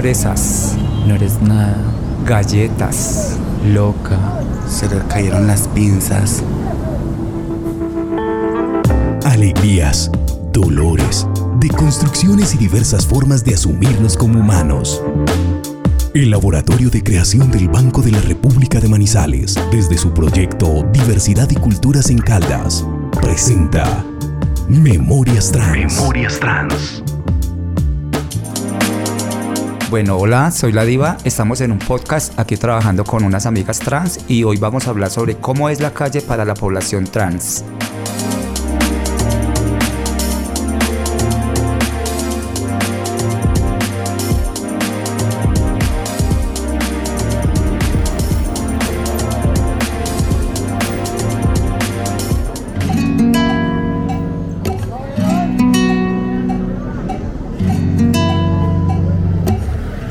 fresas, No eres nada, galletas, loca. Se le cayeron las pinzas. Alegrías, dolores, deconstrucciones y diversas formas de asumirnos como humanos. El Laboratorio de Creación del Banco de la República de Manizales, desde su proyecto Diversidad y Culturas en Caldas, presenta Memorias Trans. Memorias Trans. Bueno, hola, soy la diva, estamos en un podcast aquí trabajando con unas amigas trans y hoy vamos a hablar sobre cómo es la calle para la población trans.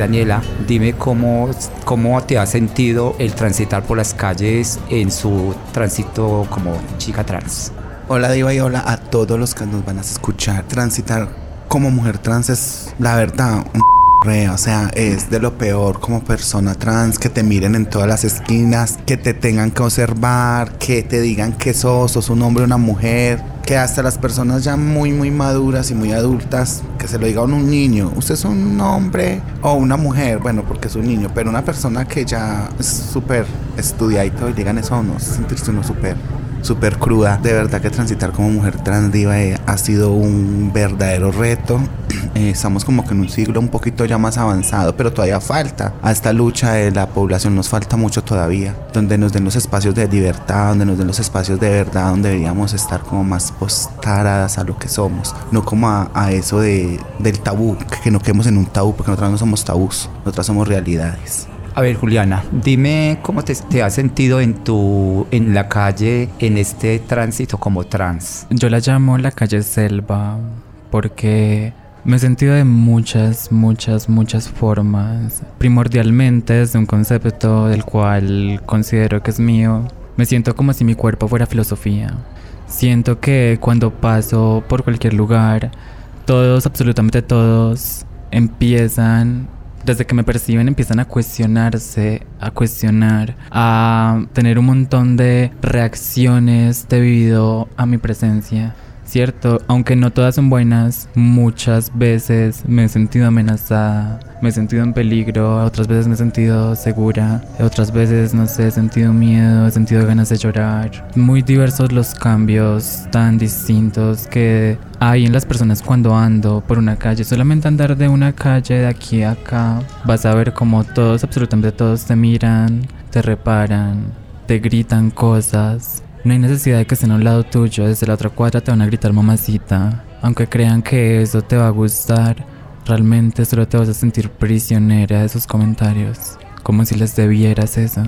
Daniela, dime cómo, cómo te ha sentido el transitar por las calles en su tránsito como chica trans. Hola Diva y hola a todos los que nos van a escuchar. Transitar como mujer trans es la verdad un o sea, es de lo peor como persona trans, que te miren en todas las esquinas, que te tengan que observar, que te digan que sos, sos un hombre una mujer, que hasta las personas ya muy muy maduras y muy adultas, que se lo diga a un niño, usted es un hombre o una mujer, bueno, porque es un niño, pero una persona que ya es súper estudiadito y digan eso a uno, sentirse uno súper súper cruda. De verdad que transitar como mujer trans diva eh, ha sido un verdadero reto. Eh, estamos como que en un siglo un poquito ya más avanzado, pero todavía falta. A esta lucha de la población nos falta mucho todavía. Donde nos den los espacios de libertad, donde nos den los espacios de verdad, donde deberíamos estar como más postaradas a lo que somos. No como a, a eso de, del tabú, que no quedemos en un tabú, porque nosotros no somos tabús, nosotras somos realidades. A ver, Juliana, dime cómo te, has sentido en tu en la calle en este tránsito como trans. Yo la llamo la calle selva porque me he sentido de muchas, muchas, muchas formas. Primordialmente desde un concepto del cual considero que es mío. Me siento como si mi cuerpo fuera filosofía. Siento que cuando paso por cualquier lugar, todos, absolutamente todos, empiezan desde que me perciben empiezan a cuestionarse, a cuestionar, a tener un montón de reacciones debido a mi presencia. Cierto, aunque no todas son buenas, muchas veces me he sentido amenazada, me he sentido en peligro, otras veces me he sentido segura, otras veces, no sé, he sentido miedo, he sentido ganas de llorar. Muy diversos los cambios tan distintos que hay en las personas cuando ando por una calle. Solamente andar de una calle de aquí a acá, vas a ver como todos, absolutamente todos te miran, te reparan, te gritan cosas. No hay necesidad de que estén a un lado tuyo, desde la otra cuadra te van a gritar mamacita. Aunque crean que eso te va a gustar, realmente solo te vas a sentir prisionera de sus comentarios, como si les debieras eso.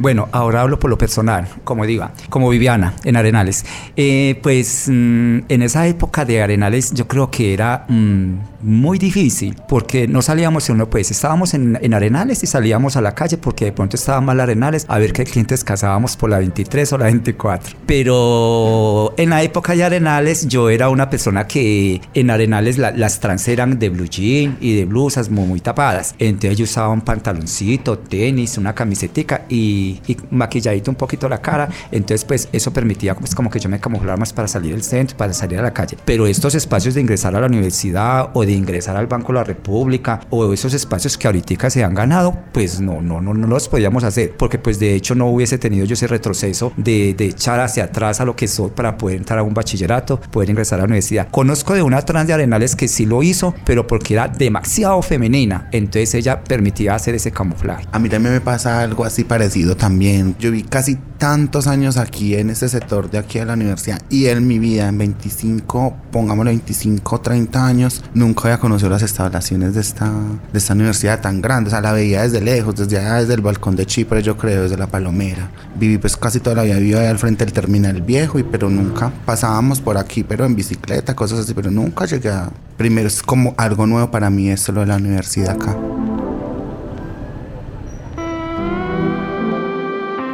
Bueno, ahora hablo por lo personal, como diga, como Viviana en Arenales. Eh, pues mm, en esa época de Arenales yo creo que era mm, muy difícil porque no salíamos uno pues estábamos en, en, Arenales y salíamos a la calle porque de pronto estaba mal Arenales a ver qué clientes casábamos por la 23 o la 24. Pero en la época de Arenales yo era una persona que en Arenales la, las trans eran de blue jean y de blusas muy, muy tapadas. Entonces yo usaba un pantaloncito, tenis, una camisetica y y, maquilladito un poquito la cara. Entonces, pues eso permitía pues, como que yo me camuflara más para salir del centro, para salir a la calle. Pero estos espacios de ingresar a la universidad o de ingresar al Banco de la República o esos espacios que ahorita se han ganado, pues no, no, no, no los podíamos hacer. Porque pues de hecho no hubiese tenido yo ese retroceso de, de echar hacia atrás a lo que soy para poder entrar a un bachillerato, poder ingresar a la universidad. Conozco de una trans de Arenales que sí lo hizo, pero porque era demasiado femenina. Entonces ella permitía hacer ese camuflaje. A mí también me pasa algo así parecido también. Yo vi casi tantos años aquí en este sector de aquí de la universidad y en mi vida, en 25, pongámoslo 25, 30 años, nunca había conocido las instalaciones de esta, de esta universidad tan grande. O sea, la veía desde lejos, desde allá, desde el balcón de Chipre, yo creo, desde la Palomera. Viví pues casi toda la vida, viví al frente del terminal viejo, y, pero nunca pasábamos por aquí, pero en bicicleta, cosas así, pero nunca llegué a... Primero es como algo nuevo para mí esto lo de la universidad acá.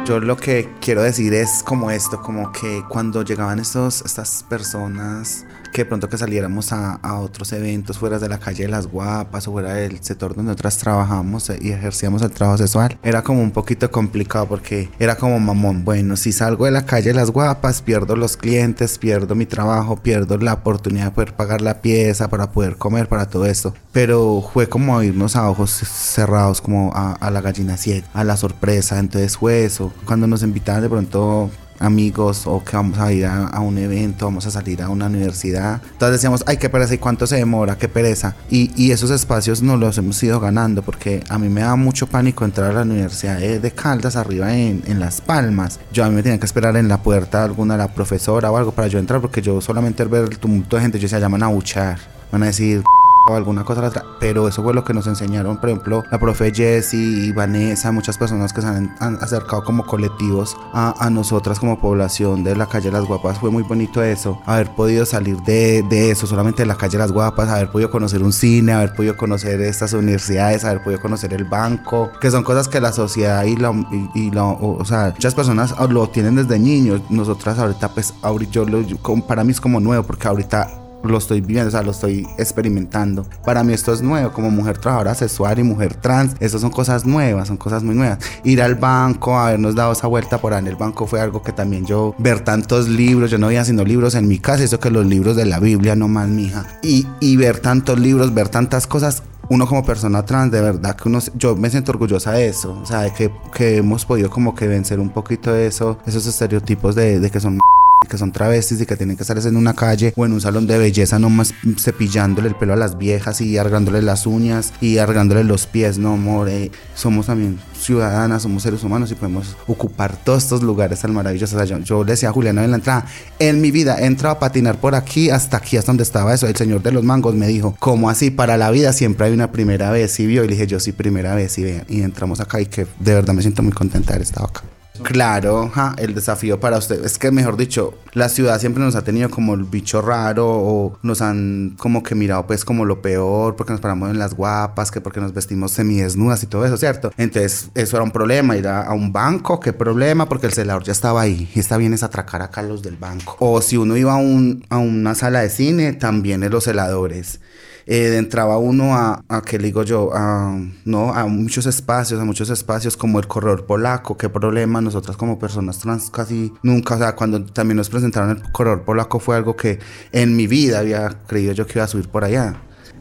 Yo lo que quiero decir es como esto, como que cuando llegaban estos, estas personas que de pronto que saliéramos a, a otros eventos fuera de la calle de las guapas o fuera del sector donde nosotras trabajamos eh, y ejercíamos el trabajo sexual, era como un poquito complicado porque era como mamón, bueno, si salgo de la calle de las guapas, pierdo los clientes, pierdo mi trabajo, pierdo la oportunidad de poder pagar la pieza para poder comer, para todo esto. Pero fue como irnos a ojos cerrados, como a, a la gallina ciega, a la sorpresa, entonces fue eso. Cuando nos invitaban de pronto amigos o que vamos a ir a, un evento, vamos a salir a una universidad. Entonces decíamos, ay, qué pereza, ¿y cuánto se demora? Qué pereza. Y, y esos espacios nos los hemos ido ganando porque a mí me da mucho pánico entrar a la Universidad de, de Caldas, arriba en, Las Palmas. Yo a mí me tenía que esperar en la puerta alguna la profesora o algo para yo entrar porque yo solamente al ver el tumulto de gente, yo se llaman a buchar. Van a decir, o alguna cosa la otra, pero eso fue lo que nos enseñaron, por ejemplo, la profe Jessie y Vanessa, muchas personas que se han, han acercado como colectivos a, a, nosotras como población de la calle Las Guapas, fue muy bonito eso, haber podido salir de, de, eso, solamente de la calle Las Guapas, haber podido conocer un cine, haber podido conocer estas universidades, haber podido conocer el banco, que son cosas que la sociedad y la, y, y la o, o, sea, muchas personas lo tienen desde niños, nosotras ahorita pues, ahorita yo lo, para mí es como nuevo, porque ahorita lo estoy viviendo, o sea, lo estoy experimentando. Para mí esto es nuevo, como mujer trabajadora sexual y mujer trans, eso son cosas nuevas, son cosas muy nuevas. Ir al banco, habernos dado esa vuelta por ahí en el banco fue algo que también yo, ver tantos libros, yo no veía sino libros en mi casa, eso que los libros de la Biblia, no más, mija. Y, y ver tantos libros, ver tantas cosas, uno como persona trans, de verdad que uno, yo me siento orgullosa de eso, o sea, de que, que hemos podido como que vencer un poquito de eso, esos estereotipos de, de que son que son travestis y que tienen que estar en una calle o en un salón de belleza nomás cepillándole el pelo a las viejas y argándole las uñas y argándole los pies, no, amor, somos también ciudadanas, somos seres humanos y podemos ocupar todos estos lugares tan maravillosos. Yo, decía a Juliana en la entrada, en mi vida he entrado a patinar por aquí hasta aquí, hasta donde estaba eso. El señor de los mangos me dijo, ¿cómo así? Para la vida siempre hay una primera vez. Y vio, y le dije, yo sí, primera vez. Y, vean, y entramos acá y que de verdad me siento muy contenta de haber estado acá. Claro, el desafío para usted es que, mejor dicho, la ciudad siempre nos ha tenido como el bicho raro o nos han como que mirado pues como lo peor porque nos paramos en las guapas, que porque nos vestimos semidesnudas y todo eso, ¿cierto? Entonces eso era un problema, ir a, a un banco, ¿qué problema? Porque el celador ya estaba ahí y está bien es atracar acá los del banco. O si uno iba a, un, a una sala de cine, también en los celadores eh, entraba uno a, a le digo yo, a, no, a muchos espacios, a muchos espacios como el corredor polaco, qué problema, nosotras como personas trans casi nunca, o sea, cuando también nos presentaron el corredor polaco fue algo que en mi vida había creído yo que iba a subir por allá.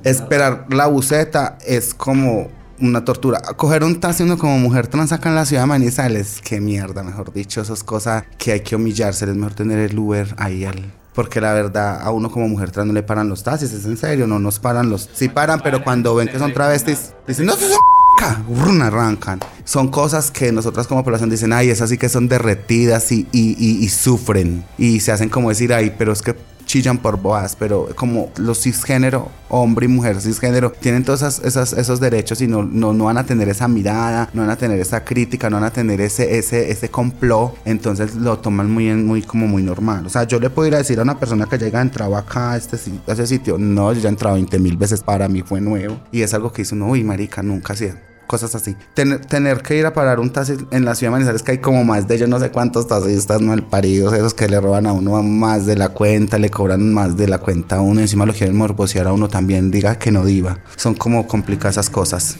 Esperar la buceta es como una tortura. Coger un taxi uno como mujer trans acá en la ciudad de Manizales, qué mierda, mejor dicho, esas cosas que hay que humillarse, es mejor tener el Uber ahí al porque la verdad a uno como mujer trans no le paran los taxis, es en serio, no nos paran los... Sí paran, pero cuando ven que son travestis, dicen, no, son arrancan. Son cosas que nosotras como población dicen, ay, esas sí que son derretidas y, y, y, y sufren. Y se hacen como decir, ay, pero es que chillan por boas, pero como los cisgénero, hombre y mujer cisgénero, tienen todos esas, esas, esos derechos y no, no, no, van a tener esa mirada, no van a tener esa crítica, no van a tener ese, ese, ese complot, entonces lo toman muy, muy, como muy normal. O sea, yo le puedo ir a decir a una persona que llega entrado acá a, este, a ese sitio, no, yo ya he entrado 20 mil veces, para mí fue nuevo, y es algo que dice uno, uy, marica, nunca hacía cosas así. Tener, que ir a parar un taxi en la ciudad de Manizales, que hay como más de yo no sé cuántos taxistas mal paridos, esos que le roban a uno más de la cuenta, le cobran más de la cuenta a uno, encima lo quieren morbosear a uno también, diga que no diva. Son como complicadas esas cosas.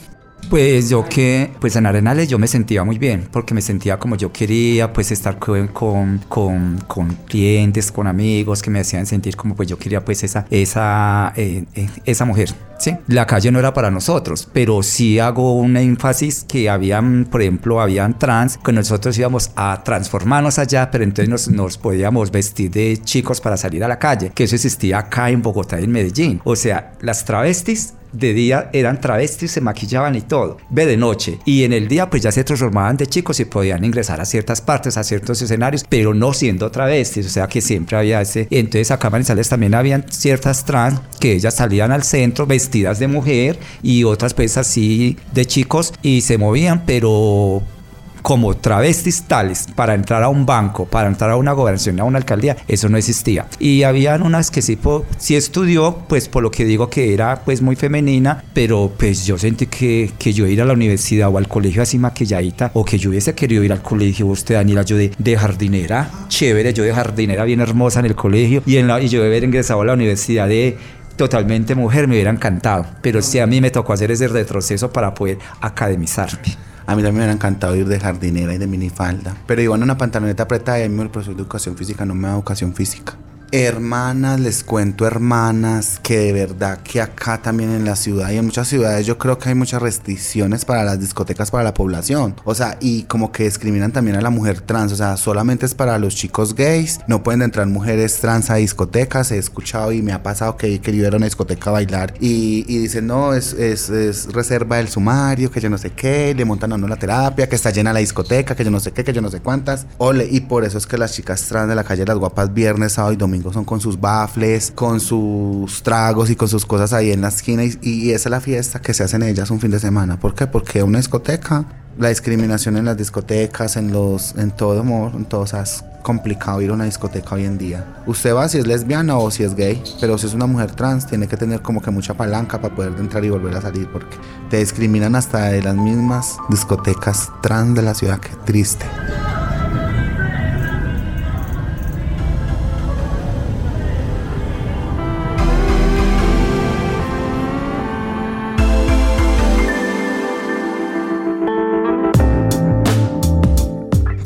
Pues yo que, pues en Arenales yo me sentía muy bien, porque me sentía como yo quería, pues estar con, con, con, clientes, con amigos que me hacían sentir como pues yo quería pues esa, esa, eh, eh, esa mujer, ¿sí? La calle no era para nosotros, pero sí hago un énfasis que habían, por ejemplo, habían trans, que nosotros íbamos a transformarnos allá, pero entonces nos, nos podíamos vestir de chicos para salir a la calle, que eso existía acá en Bogotá y en Medellín. O sea, las travestis de día eran travestis, se maquillaban y todo. Ve de noche. Y en el día pues ya se transformaban de chicos y podían ingresar a ciertas partes, a ciertos escenarios, pero no siendo travestis. O sea que siempre había ese... Entonces acá en Manizales también habían ciertas trans que ellas salían al centro vestidas de mujer y otras pues así de chicos y se movían, pero como travestis tales para entrar a un banco, para entrar a una gobernación, a una alcaldía, eso no existía. Y habían unas que sí, sí estudió, pues por lo que digo que era pues muy femenina, pero pues yo sentí que, que yo ir a la universidad o al colegio así maquilladita, o que yo hubiese querido ir al colegio, usted Daniela, yo de, de jardinera, chévere, yo de jardinera bien hermosa en el colegio, y, en la, y yo de haber ingresado a la universidad de totalmente mujer me hubiera encantado, pero sí a mí me tocó hacer ese retroceso para poder academizarme. A mí también me hubiera encantado ir de jardinera y de minifalda. Pero iban en una pantaloneta apretada y a mí el profesor de educación física no me da educación física. Hermanas, les cuento hermanas, que de verdad que acá también en la ciudad y en muchas ciudades yo creo que hay muchas restricciones para las discotecas para la población. O sea, y como que discriminan también a la mujer trans. O sea, solamente es para los chicos gays. No pueden entrar mujeres trans a discotecas. He escuchado y me ha pasado que querido ir a una discoteca a bailar y, dicen, no, es, es, es, reserva del sumario, que yo no sé qué, le montan a uno la terapia, que está llena la discoteca, que yo no sé qué, que yo no sé cuántas. Ole, y por eso es que las chicas trans de la calle Las Guapas viernes, sábado y domingo son con sus bafles, con sus tragos y con sus cosas ahí en la esquina. Y, esa es la fiesta que se hace en ellas un fin de semana. ¿Por qué? Porque una discoteca, la discriminación en las discotecas, en los, en todo amor, en todo, es complicado ir a una discoteca hoy en día. Usted va si es lesbiana o si es gay, pero si es una mujer trans, tiene que tener como que mucha palanca para poder entrar y volver a salir, porque te discriminan hasta de las mismas discotecas trans de la ciudad. Qué triste.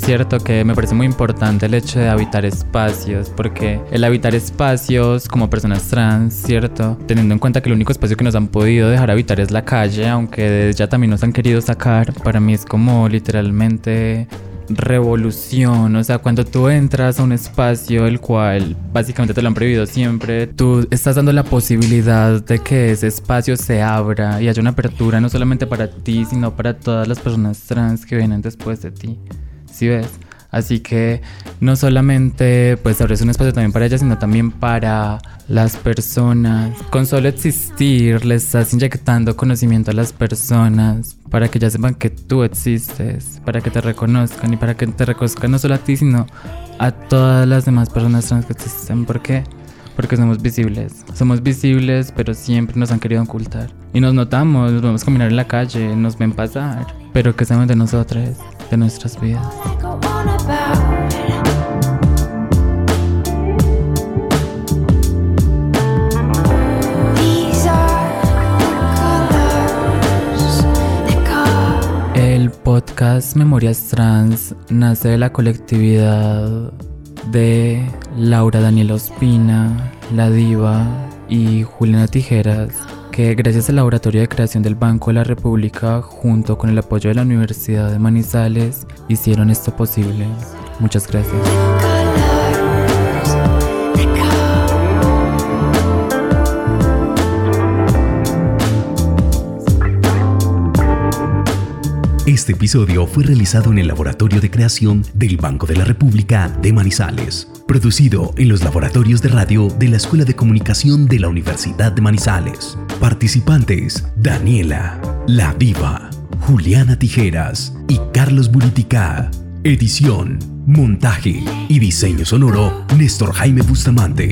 Cierto que me parece muy importante el hecho de habitar espacios, porque el habitar espacios como personas trans, ¿cierto? Teniendo en cuenta que el único espacio que nos han podido dejar habitar es la calle, aunque ya también nos han querido sacar, para mí es como literalmente revolución, o sea, cuando tú entras a un espacio el cual básicamente te lo han prohibido siempre, tú estás dando la posibilidad de que ese espacio se abra y haya una apertura no solamente para ti, sino para todas las personas trans que vienen después de ti. ¿Sí ves? Así que no solamente pues abres un espacio también para ellas, sino también para las personas. Con solo existir le estás inyectando conocimiento a las personas para que ya sepan que tú existes, para que te reconozcan y para que te reconozcan no solo a ti, sino a todas las demás personas trans que existen. ¿Por qué? Porque somos visibles. Somos visibles, pero siempre nos han querido ocultar. Y nos notamos, nos vamos a caminar en la calle, nos ven pasar, pero que saben de nosotras de nuestras vidas. El podcast Memorias Trans nace de la colectividad de Laura Daniela Ospina, La Diva y Juliana Tijeras que gracias al Laboratorio de Creación del Banco de la República, junto con el apoyo de la Universidad de Manizales, hicieron esto posible. Muchas gracias. Este episodio fue realizado en el Laboratorio de Creación del Banco de la República de Manizales, producido en los laboratorios de radio de la Escuela de Comunicación de la Universidad de Manizales. Participantes: Daniela, La Viva, Juliana Tijeras y Carlos Buritica. Edición, montaje y diseño sonoro: Néstor Jaime Bustamante.